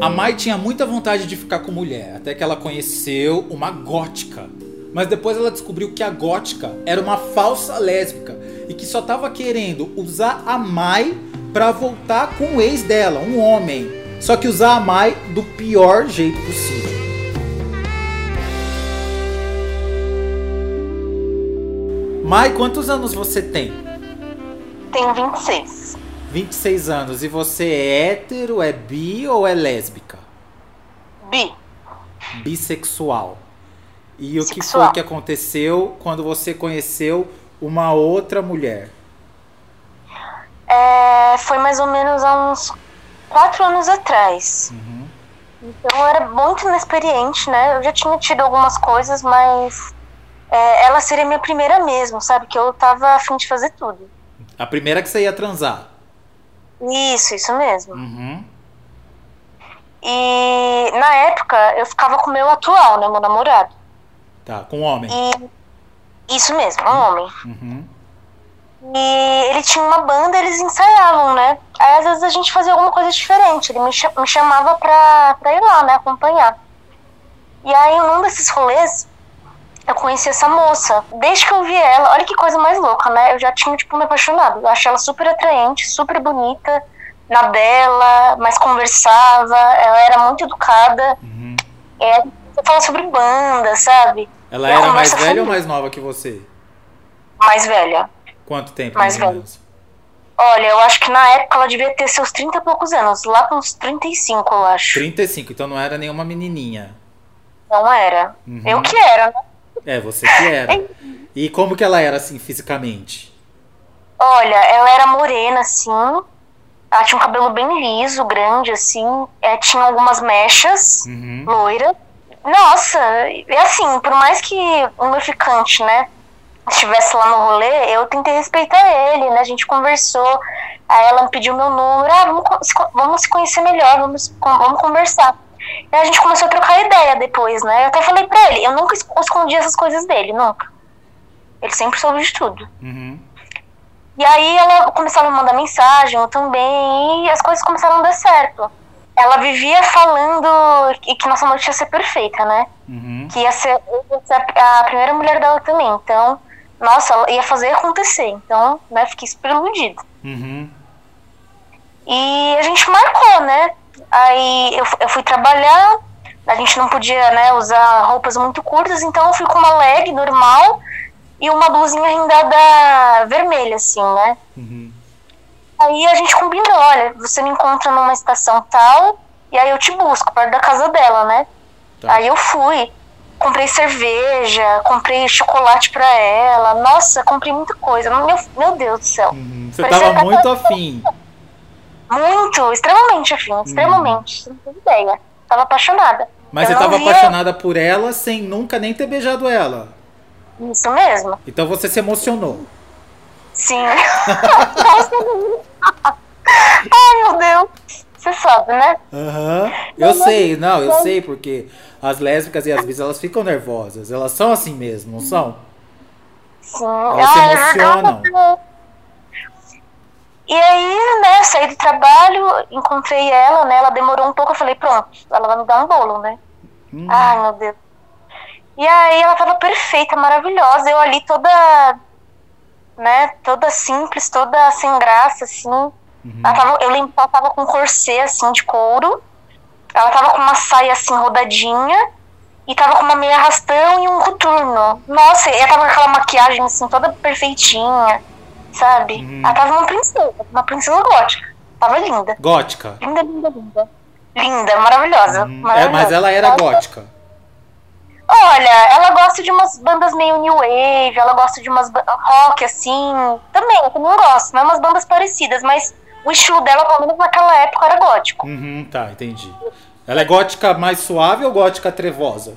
A Mai tinha muita vontade de ficar com mulher, até que ela conheceu uma gótica. Mas depois ela descobriu que a gótica era uma falsa lésbica e que só tava querendo usar a Mai para voltar com o ex dela, um homem. Só que usar a Mai do pior jeito possível. Mai, quantos anos você tem? Tenho 26. 26 anos. E você é hétero, é bi ou é lésbica? Bi. Bissexual. E o que foi que aconteceu quando você conheceu uma outra mulher? É, foi mais ou menos há uns quatro anos atrás. Então eu era muito inexperiente, né? Eu já tinha tido algumas coisas, mas é, ela seria minha primeira mesmo, sabe? Que eu tava afim de fazer tudo. A primeira que você ia transar. Isso, isso mesmo. Uhum. E na época eu ficava com o meu atual, né? Meu namorado. Tá, com homem. E isso mesmo, um homem. Uhum. E ele tinha uma banda, eles ensaiavam, né? Aí às vezes a gente fazia alguma coisa diferente. Ele me, me chamava pra, pra ir lá, né? Acompanhar. E aí, num desses rolês, eu conheci essa moça. Desde que eu vi ela, olha que coisa mais louca, né? Eu já tinha, tipo, me apaixonado. Eu achei ela super atraente, super bonita, na dela, mas conversava. Ela era muito educada. Uhum. É, você fala sobre banda, sabe? Ela a era mais velha foi ou mais nova que você? Mais velha. Quanto tempo? Mais velha. menos? Olha, eu acho que na época ela devia ter seus 30 e poucos anos, lá com uns 35, eu acho. 35, então não era nenhuma menininha. Não era. Uhum. Eu que era, né? É, você que era. E como que ela era assim fisicamente? Olha, ela era morena, assim. Ela tinha um cabelo bem liso, grande, assim. É, tinha algumas mechas, Uhum. loira. Nossa, e assim, por mais que o meu ficante, né, estivesse lá no rolê, eu tentei respeitar ele, né? A gente conversou. Aí ela me pediu meu número, ah, vamos, vamos se conhecer melhor, vamos, vamos conversar. E a gente começou a trocar ideia depois, né? Eu até falei pra ele, eu nunca es- escondi essas coisas dele, nunca. Ele sempre soube de tudo. Uhum. E aí ela começava a me mandar mensagem, eu também, e as coisas começaram a dar certo. Ela vivia falando que, que nossa noite ia ser perfeita, né? Uhum. Que ia ser, ia ser a, a primeira mulher dela também. Então, nossa, ela ia fazer acontecer. Então, né, fiquei super iludida. Uhum. E a gente marcou, né? Aí eu, eu fui trabalhar, a gente não podia, né, usar roupas muito curtas, então eu fui com uma leg normal e uma blusinha rendada vermelha, assim, né? Uhum. Aí a gente combinou, olha, você me encontra numa estação tal, e aí eu te busco, perto da casa dela, né? Tá. Aí eu fui. Comprei cerveja, comprei chocolate pra ela. Nossa, comprei muita coisa. Meu, meu Deus do céu. Uhum. Você Parecia tava muito afim. Muito, extremamente afim, extremamente. Você não tem ideia. Tava apaixonada. Mas Eu você tava via- apaixonada por ela sem nunca nem ter beijado ela. Isso mesmo. Então você se emocionou. Sim. Ai, meu Deus. Você sabe, né? Aham. Eu sei, não, eu sei porque as lésbicas e as bis elas ficam nervosas. Elas são assim mesmo, não são? Sim. Elas se emocionam. E aí, né, saí do trabalho, encontrei ela, né? Ela demorou um pouco, eu falei, pronto, ela vai me dar um bolo, né? Hum. Ai, meu Deus. E aí ela tava perfeita, maravilhosa. Eu ali toda, né, toda simples, toda sem graça, assim. Ela tava, eu lembro que ela tava com um corset, assim, de couro. Ela tava com uma saia, assim, rodadinha. E tava com uma meia arrastão e um coturno. Nossa, e ela tava com aquela maquiagem, assim, toda perfeitinha, sabe? Uhum. Ela tava uma princesa, uma princesa gótica. Tava linda. Gótica. Linda, linda, linda. Linda, maravilhosa. Hum. É, maravilhosa. mas ela era Ela- gótica. Olha, ela gosta de umas bandas meio new wave, ela gosta de umas rock assim. Também, eu não gosto, não é umas bandas parecidas, mas o estilo dela, pelo menos naquela época, era gótico. Uhum, tá, entendi. Ela é gótica mais suave ou gótica trevosa?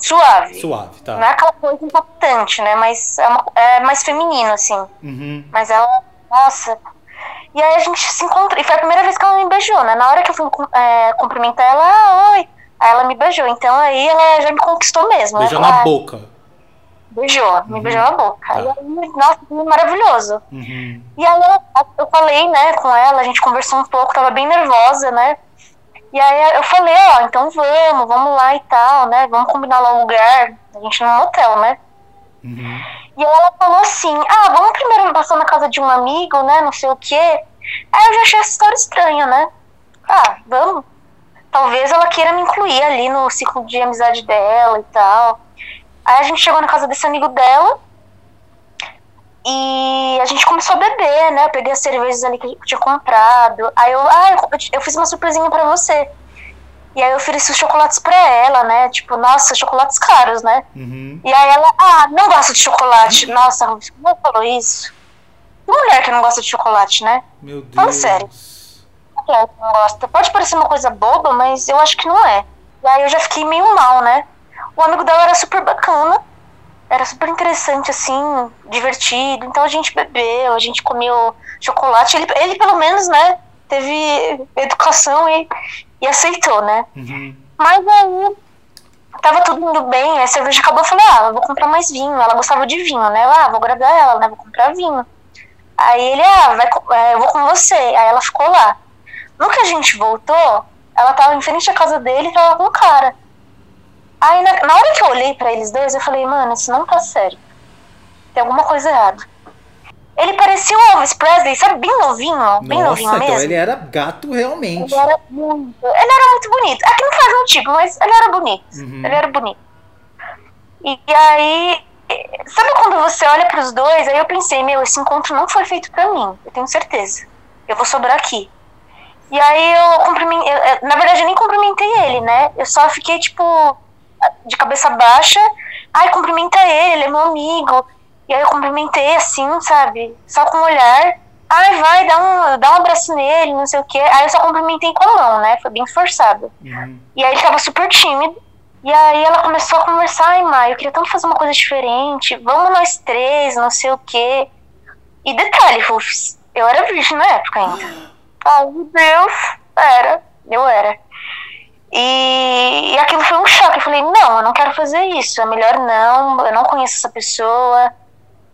Suave. Suave, Não tá. é aquela coisa impactante, né? Mas é, uma- é mais feminino, assim. Uhum. Mas ela, nossa. E aí a gente se encontrou. E foi a primeira vez que ela me beijou, né? Na hora que eu fui é, cumprimentar ela, ah, oi. Aí ela me beijou. Então aí ela já me conquistou mesmo. né? Beijou Ela- na boca. Beijou, me beijou na boca. Tá. Aí, eu- nossa, foi maravilhoso. Uhum. E aí ela- eu falei, né, com ela, a gente conversou um pouco, tava bem nervosa, né? E aí eu falei, ó, então vamos, vamos lá e tal, né? Vamos combinar lá o lugar. A gente num motel, né? Uhum. E aí ela falou assim, ah, vamos primeiro passar na casa de um amigo, né? Não sei o quê. Aí eu já achei essa história estranha, né? Ah, vamos. Talvez ela queira me incluir ali no ciclo de amizade dela e tal. Aí a gente chegou na casa desse amigo dela. E a gente começou a beber, né? Eu peguei as cervejas ali que eu tinha comprado. Aí eu, ah, eu, eu fiz uma surpresinha pra você. E aí eu ofereci os chocolates pra ela, né? Tipo, nossa, chocolates caros, né? Uhum. E aí ela, ah, não gosta de chocolate. Nossa, como falou isso? Que mulher que não gosta de chocolate, né? Meu Deus. Fala sério. Mulher que não gosta. Pode parecer uma coisa boba, mas eu acho que não é. E aí eu já fiquei meio mal, né? O amigo dela era super bacana. Super interessante, assim, divertido. Então a gente bebeu, a gente comeu chocolate. Ele, ele pelo menos, né, teve educação e, e aceitou, né? Uhum. Mas aí tava tudo indo bem, a cerveja acabou, eu falei, ah, eu vou comprar mais vinho. Ela gostava de vinho, né? Eu, ah, vou agradar ela, né? Vou comprar vinho. Aí ele, ah, vai, é, eu vou com você. Aí ela ficou lá. No que a gente voltou, ela tava em frente à casa dele e tava com o cara. Aí na, na hora que eu olhei pra eles dois, eu falei, mano, isso não tá sério. Tem alguma coisa errada. Ele parecia o Elvis Presley, sabe, bem novinho, bem Nossa, novinho então mesmo. ele era gato realmente. Ele era muito. Ele era muito bonito. Aqui não faz um tipo, mas ele era bonito. Uhum. Ele era bonito. E, e aí. Sabe quando você olha pros dois? Aí eu pensei, meu, esse encontro não foi feito pra mim. Eu tenho certeza. Eu vou sobrar aqui. E aí eu cumprimentei. Na verdade, eu nem cumprimentei ele, né? Eu só fiquei, tipo, de cabeça baixa. Ai, cumprimenta ele, ele é meu amigo. E aí eu cumprimentei assim, sabe? Só com o olhar. Ai, vai, dá um, dá um abraço nele, não sei o quê. Aí eu só cumprimentei com a mão, né? Foi bem forçado. Uhum. E aí ele tava super tímido. E aí ela começou a conversar, ai, Mai, eu queria tanto fazer uma coisa diferente. Vamos nós três, não sei o quê. E detalhe, Rufus, eu era virgem na época ainda. Ai, meu Deus. Era, eu era. E, e aquilo foi um choque. Eu falei, não, eu não quero fazer isso. É melhor não, eu não conheço essa pessoa.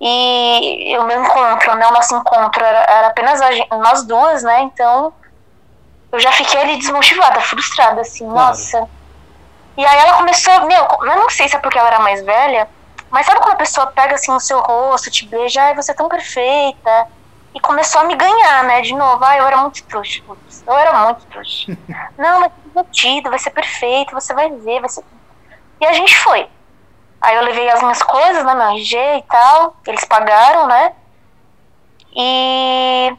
E o meu encontro, né, o nosso encontro era, era apenas a gen- nós duas, né? Então eu já fiquei ali desmotivada, frustrada, assim, Claro. nossa. E aí ela começou, meu, eu não sei se é porque ela era mais velha, mas sabe quando a pessoa pega assim o seu rosto, te beija, ai, você é tão perfeita. E começou a me ganhar, né, de novo. Ai, eu era muito trouxa, eu era muito trouxa. não, mas é divertido, vai ser perfeito, você vai ver, vai ser. E a gente foi. Aí eu levei as minhas coisas, né, meu RG e tal, eles pagaram, né? E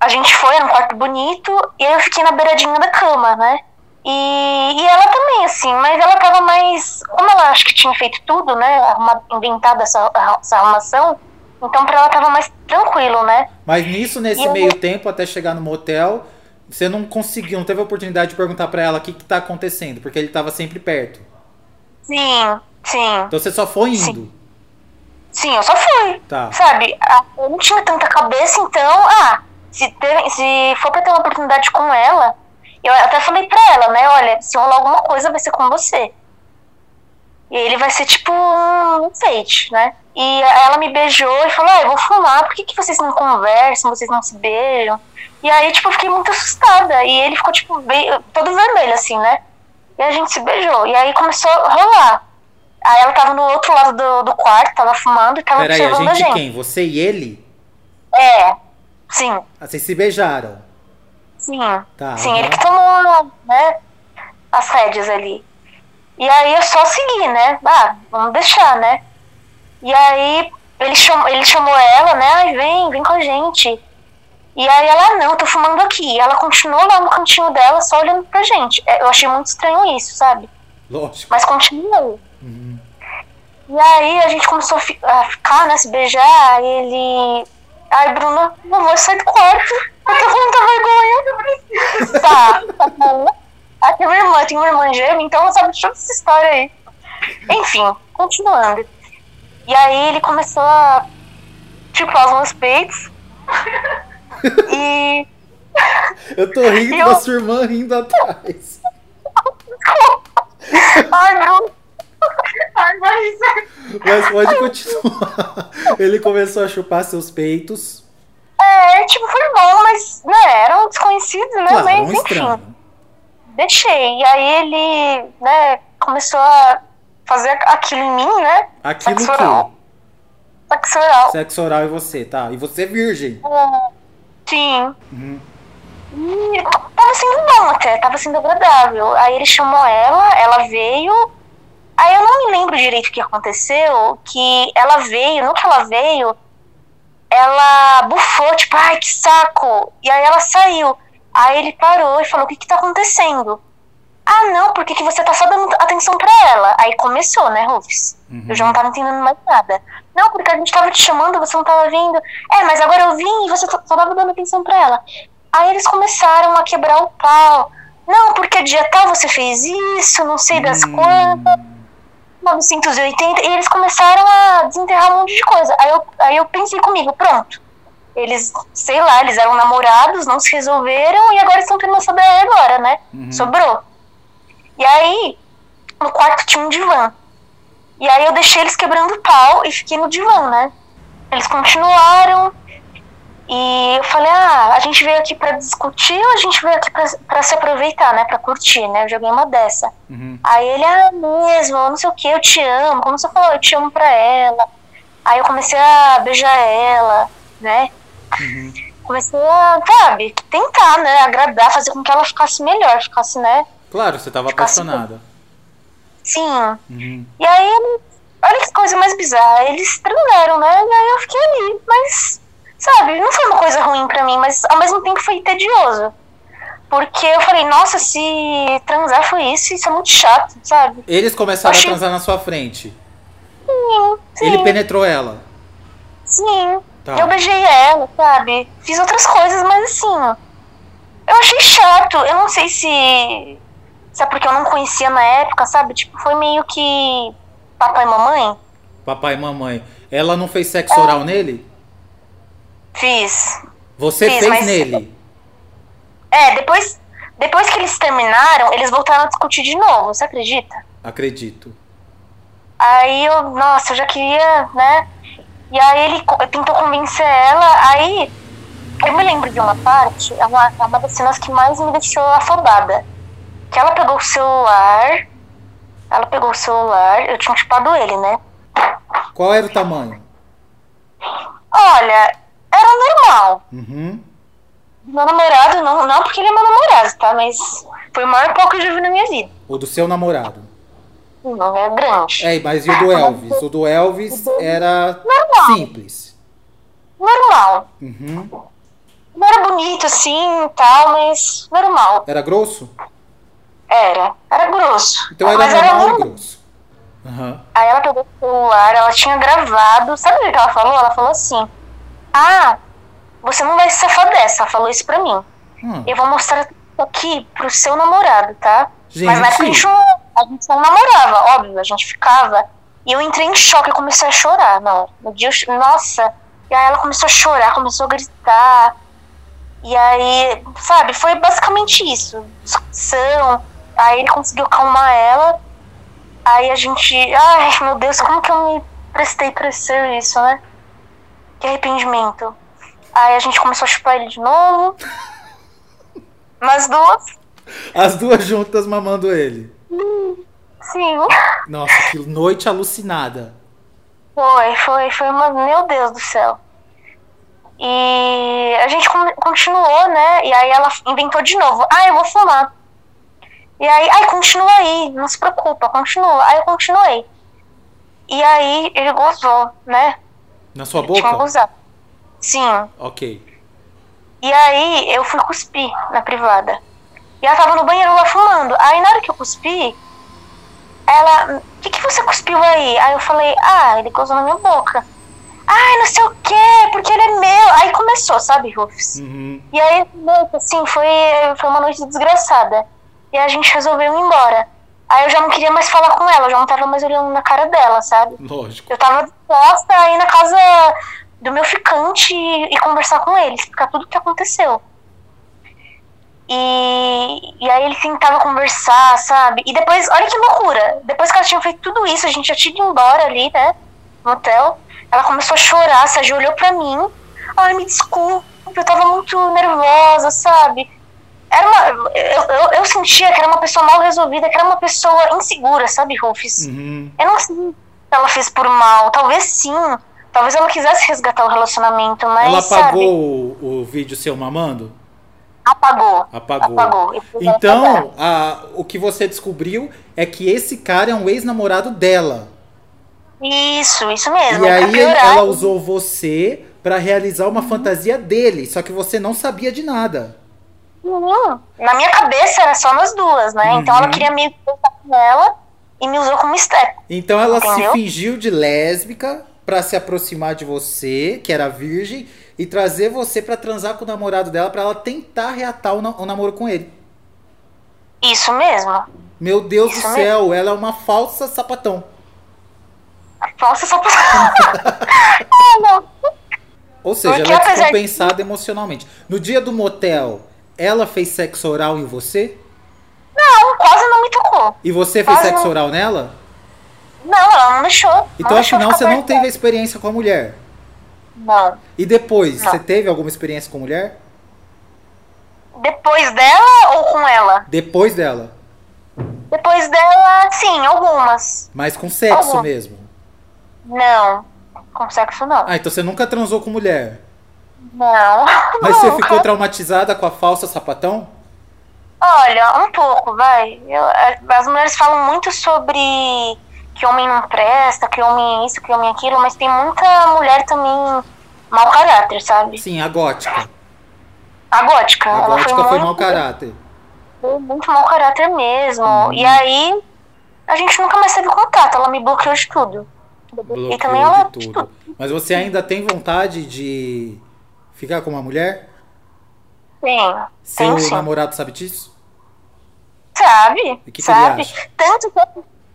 a gente foi era um quarto bonito e aí eu fiquei na beiradinha da cama, né? E, e ela também, assim, mas ela tava mais. Como ela acho que tinha feito tudo, né? Arruma, inventado essa, essa arrumação, então pra ela tava mais tranquilo, né? Mas nisso, nesse E eu- meio tempo, até chegar no motel, você não conseguiu, não teve a oportunidade de perguntar pra ela o que, que tá acontecendo, porque ele tava sempre perto. Sim, sim. Então você só foi Sim. indo. Sim, eu só fui. Tá. Sabe? Eu não tinha tanta cabeça, então, ah, se, ter, se for pra ter uma oportunidade com ela, eu até falei pra ela, né? Olha, se rolar alguma coisa, vai ser com você. E ele vai ser tipo um enfeite, né? E ela me beijou e falou: Ah, eu vou fumar, por que, que vocês não conversam, vocês não se beijam? E aí, tipo, eu fiquei muito assustada. E ele ficou, tipo, bem, todo vermelho, assim, né? E a gente se beijou. E aí começou a rolar. Aí ela tava no outro lado do, do quarto, tava fumando e tava Peraí, a observando gente a gente. quem? Você e ele? É, sim, Ah, vocês se beijaram. sim. Tá, sim, aham. ele que tomou, né, as rédeas ali. E aí eu só segui, né? Ah, vamos deixar, né? E aí ele chamou, ele chamou ela, né? Ai, vem, vem com a gente. E aí ela, "Ah, não, tô fumando aqui. E ela continuou lá no cantinho dela, só olhando pra gente. É, Eu achei muito estranho isso, sabe? Lógico. Mas continuou. Uhum. E aí a gente começou a, fi- a ficar, né, se beijar, aí ele. Ai, Bruna, não vou sair do quarto. Eu tô com muita vergonha. Tá, tá bom. Aqui é minha irmã, tem uma irmã gêmea, então ela sabe toda essa história aí. Enfim, continuando. E aí ele começou a chupar os meus peitos. E. Eu tô rindo Eu- da sua irmã rindo atrás. Ai, Bruna. Ai, mas... Mas pode continuar. Ele começou a chupar seus peitos. É, tipo, foi bom, mas, né, era um desconhecido, né? Claro, mas, um enfim. estranho. deixei. E aí ele, né, começou a fazer aquilo em mim, né? Aquilo Sexo oral. que? Sexo oral. Sexo oral e você, tá? E você é virgem. Sim. Uhum. E tava sendo bom até, tava sendo agradável. Aí ele chamou ela, ela veio. Aí eu não me lembro direito o que aconteceu, que ela veio, no que ela veio, ela bufou, tipo, ai, que saco. E aí ela saiu. Aí ele parou e falou, o que que tá acontecendo? Ah, não, porque que você tá só dando atenção pra ela. Aí começou, né, Rufus? Eu já não tava entendendo mais nada. Não, porque a gente tava te chamando, você não tava vindo. É, mas agora eu vim e você só tava dando atenção pra ela. Aí eles começaram a quebrar o pau. Não, porque dia tal você fez isso, não sei das quantas. 980. E eles começaram a desenterrar um monte de coisa. Aí eu, aí eu pensei comigo, pronto. Eles, sei lá, eles eram namorados, não se resolveram e agora estão tendo essa agora, né? Sobrou. E aí, no quarto tinha um divã. E aí eu deixei eles quebrando o pau e fiquei no divã, né? Eles continuaram. E eu falei, ah, a gente veio aqui pra discutir ou a gente veio aqui pra, pra se aproveitar, né? Pra curtir, né? Eu joguei uma dessa. Uhum. Aí ele, ah, mesmo, não sei o que, eu te amo. Como você falou, eu te amo pra ela. Aí eu comecei a beijar ela, né? Comecei a, sabe, tentar, né? Agradar, fazer com que ela ficasse melhor, ficasse, né? Claro, você tava Ficasse apaixonada. Sim. Uhum. E aí, olha que coisa mais bizarra. Eles transaram, né? E aí eu fiquei ali, mas, sabe, não foi uma coisa ruim pra mim, mas ao mesmo tempo foi tedioso. Porque eu falei, nossa, se transar foi isso, isso é muito chato, sabe? Eles começaram a transar na sua frente. Sim, sim. Ele penetrou ela. Sim. Tá. Eu beijei ela, sabe? Fiz outras coisas, mas assim. Eu achei chato. Eu não sei se. É porque eu não conhecia na época, sabe? Tipo, foi meio que. Papai e mamãe? Papai e mamãe. Ela não fez sexo oral nele? Fiz. Você Fiz, fez mas- nele. É, depois. Depois que eles terminaram, eles voltaram a discutir de novo, você acredita? Acredito. Aí eu, nossa, eu já queria, né? E aí ele tentou convencer ela, aí eu me lembro de uma parte, é uma, é uma das cenas que mais me deixou afobada. Que ela pegou o celular, ela pegou o celular, eu tinha chupado ele, né? Qual era o tamanho? Olha, era normal. Uhum. Meu namorado, não, não porque ele é meu namorado, tá? Mas foi o maior pau que eu já vi na minha vida. O do seu namorado. Não, é grande. É, mas e o do Elvis? O do Elvis era Normal. simples. Normal. Uhum. Não era bonito assim e tal, mas normal. Era grosso? Era. Era grosso. Então era mas normal era e normal. grosso. Aham. Aí ela pegou o celular, ela tinha gravado. Sabe o que ela falou? Ela falou assim: Ah, você não vai se safar dessa. Ela falou isso pra mim. Hum. Eu vou mostrar isso aqui pro seu namorado, tá? Mas na época a Gente. gente, não, a gente não namorava, óbvio, a gente ficava. E eu entrei em choque, eu comecei a chorar. Não, no dia, nossa. E aí ela começou a chorar, começou a gritar. E aí, sabe, foi basicamente isso. Discussão. Aí ele conseguiu acalmar ela. Aí a gente. Ai, meu Deus, como que eu me prestei pra esse serviço, né? Que arrependimento. Aí a gente começou a chupar ele de novo. Nas duas. As duas juntas mamando ele. Sim. Nossa, que noite alucinada. Foi, foi, foi uma. Meu Deus do céu. E a gente con- continuou, né? E aí ela inventou de novo. Ah, eu vou fumar. E aí, ai, continua aí, não se preocupa, continua. Aí eu continuei. E aí ele gozou, né? Na sua Tinha boca? gozado. Sim. Ok. E aí eu fui cuspir na privada. E ela tava no banheiro lá fumando. Aí na hora que eu cuspi, ela. O que, que você cuspiu aí? Aí eu falei, ah, ele gozou na minha boca. Ai, não sei o quê, porque ele é meu. Aí começou, sabe, Rufus? Uhum. E aí, assim, foi, foi uma noite desgraçada. E a gente resolveu ir embora. Aí eu já não queria mais falar com ela, eu já não tava mais olhando na cara dela, sabe? Lógico. Eu tava disposta a ir na casa do meu ficante e, e conversar com ele, explicar tudo o que aconteceu. E, e aí ele tentava conversar, sabe? E depois, olha que loucura. Depois que ela tinha feito tudo isso, a gente já tinha ido embora ali, né? No hotel. Ela começou a chorar, se ajoelhou pra mim. Ai, me desculpe, eu tava muito nervosa, sabe? Era uma, eu, eu, eu sentia que era uma pessoa mal resolvida, que era uma pessoa insegura, sabe, Rufus? Uhum. Eu não sei se ela fez por mal, talvez sim. Talvez ela quisesse resgatar o relacionamento, mas. Ela sabe, apagou o, o vídeo seu mamando? apagou. Apagou. Apagou. Então, a- o que você descobriu é que esse cara é um ex-namorado dela. Isso, isso mesmo. E aí ela usou você pra realizar uma fantasia dele, só que você não sabia de nada. Hum, na minha cabeça era só nós duas, né? Então Uhum. ela queria meio que voltar com ela e me usou como step. Então ela Entendeu? se fingiu de lésbica pra se aproximar de você, que era virgem, e trazer você pra transar com o namorado dela pra ela tentar reatar o, na- o namoro com ele. Isso mesmo. Meu Deus Isso do céu, ela é uma falsa sapatão. Só pra. ah, não. Ou seja, Porque ela é apesar de- descompensada emocionalmente. No dia do motel, ela fez sexo oral em você? Não, quase não me tocou. E você fez Quase sexo não. oral nela? Não, ela não deixou. Então não afinal você não teve a experiência com a mulher. Não. E depois, Não. você teve alguma experiência com mulher? Depois dela ou com ela? Depois dela. Depois dela, sim, algumas. Mas com sexo Alguma. mesmo. Não. Com sexo, não. Ah, então você nunca transou com mulher. Não. Mas você ficou traumatizada com a falsa sapatão? Olha, um pouco, vai. Eu- as mulheres falam muito sobre que homem não presta, que homem é isso, que homem é aquilo, mas tem muita mulher também mau caráter, sabe? Sim, a gótica. A gótica. A gótica foi, foi muito, mau caráter. foi muito mau caráter mesmo. Uhum. E aí, a gente nunca mais teve contato. Ela me bloqueou de tudo. e também ela. Bloqueou de tudo. Mas você ainda tem vontade de ficar com uma mulher? Tem. Seu sim. namorado sabe disso? Sabe? E que que sabe? acha? Tanto que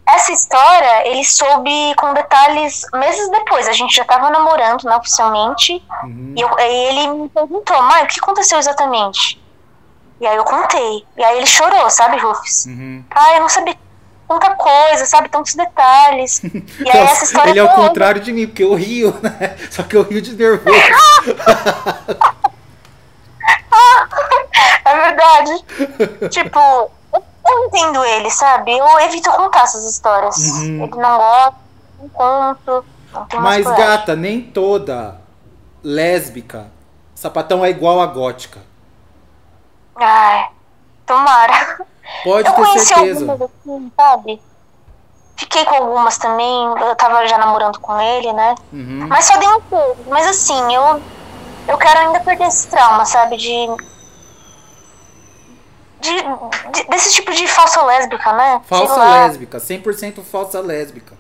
essa história ele soube com detalhes meses depois. A gente já tava namorando, né, oficialmente. Uhum. E eu- aí ele me perguntou, mãe, o que aconteceu exatamente? E aí eu contei. E aí ele chorou, sabe, Rufus? Uhum. Ah, eu não sabia tanta coisa, sabe? Tantos detalhes. E aí essa história ele é o foi- contrário de mim, porque eu rio, né? Só que eu rio de nervoso. É verdade. tipo, eu, entendo ele, sabe? Eu evito contar essas histórias. Uhum. Ele não gosta, não conto. Não Mas, gata, nem toda lésbica sapatão é igual a gótica. Ai, tomara. Pode eu ter conheci certeza. algumas assim, sabe? Fiquei com algumas também. Eu tava já namorando com ele, né? Uhum. Mas só dei um pouco. Mas assim, eu, eu quero ainda perder esse trauma, sabe? De. de, de- desse tipo de falsa lésbica, né? Falsa lésbica, 100% falsa lésbica.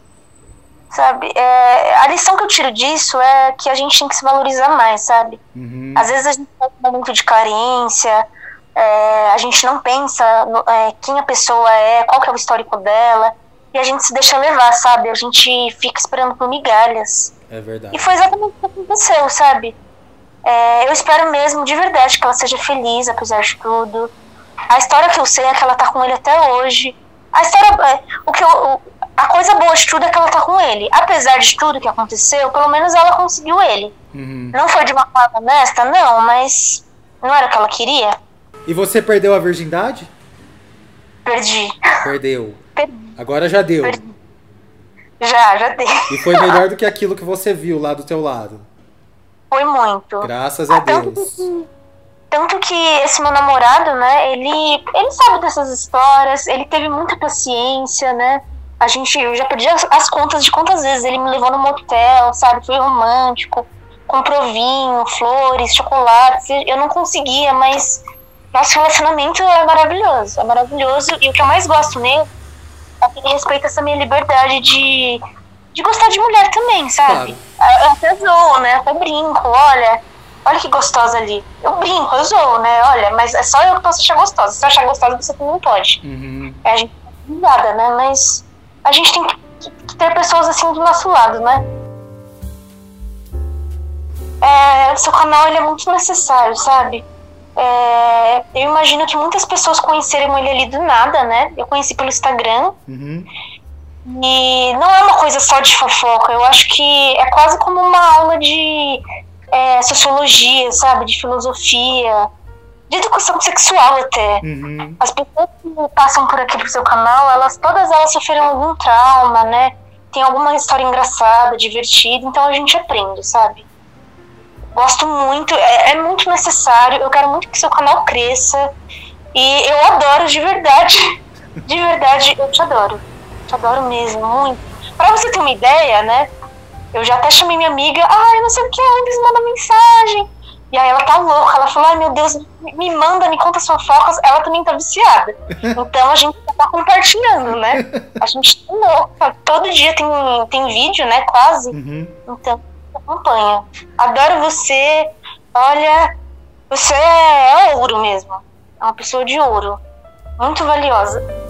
Sabe? É, a lição que eu tiro disso é que a gente tem que se valorizar mais, sabe? Uhum. Às vezes a gente tá num momento de carência, é, a gente não pensa no- é, quem a pessoa é, qual que é o histórico dela, e a gente se deixa levar, sabe? A gente fica esperando por migalhas. É verdade. E foi exatamente o que aconteceu, sabe? É, eu espero mesmo, de verdade, que ela seja feliz, apesar de tudo. A história que eu sei é que ela tá com ele até hoje. A história. é, O que eu, a coisa boa de tudo é que ela tá com ele. Apesar de tudo que aconteceu, pelo menos ela conseguiu ele. Uhum. Não foi de uma forma honesta, não, mas não era o que ela queria. E você perdeu a virgindade? Perdi. Perdeu. Perdi. Agora já deu. Perdi. Já, já dei. E foi melhor do que aquilo que você viu lá do teu lado. Foi muito. Graças a Ah, tanto Deus. que- Tanto que esse meu namorado, né, ele, ele sabe dessas histórias, ele teve muita paciência, né? A gente, eu já perdi as, as contas de quantas vezes ele me levou no motel, sabe? Foi romântico, comprou vinho, flores, chocolates. Eu não conseguia, mas nosso relacionamento é maravilhoso, é maravilhoso. E o que eu mais gosto nele é que ele respeita essa minha liberdade de, de gostar de mulher também, sabe? Eu até zoo, né? Até brinco, olha. Olha que gostosa ali. Eu brinco, eu zoo, né? Olha, mas é só eu que posso achar gostosa. Se você achar gostosa, você também pode. Uhum. É, a gente obrigada, né? Mas a gente tem que, ter pessoas assim do nosso lado, né? É, seu canal ele é muito necessário, sabe? É, eu imagino que muitas pessoas conheceram ele ali do nada, né? Eu conheci pelo Instagram. Uhum. E não é uma coisa só de fofoca, eu acho que é quase como uma aula de é, sociologia, sabe? De filosofia, de educação sexual até. Uhum. As pessoas que passam por aqui pro seu canal, elas todas elas sofreram algum trauma, né? Tem alguma história engraçada, divertida, então a gente aprende, sabe? Gosto muito, é, é muito necessário. Eu quero muito que seu canal cresça. E eu adoro de verdade. De verdade, eu te adoro. Te adoro mesmo, muito. Pra você ter uma ideia, né? Eu já até chamei minha amiga, ai, não sei o que, eles mandam mensagem. E aí ela tá louca, ela falou, ai meu Deus, me manda, me conta suas fofocas. Ela também tá viciada. Então a gente tá compartilhando, né? A gente tá louca. Todo dia tem, tem vídeo, né? Quase. Uhum. Então, acompanha. Adoro você. Olha, você é, ouro mesmo. É uma pessoa de ouro. Muito valiosa.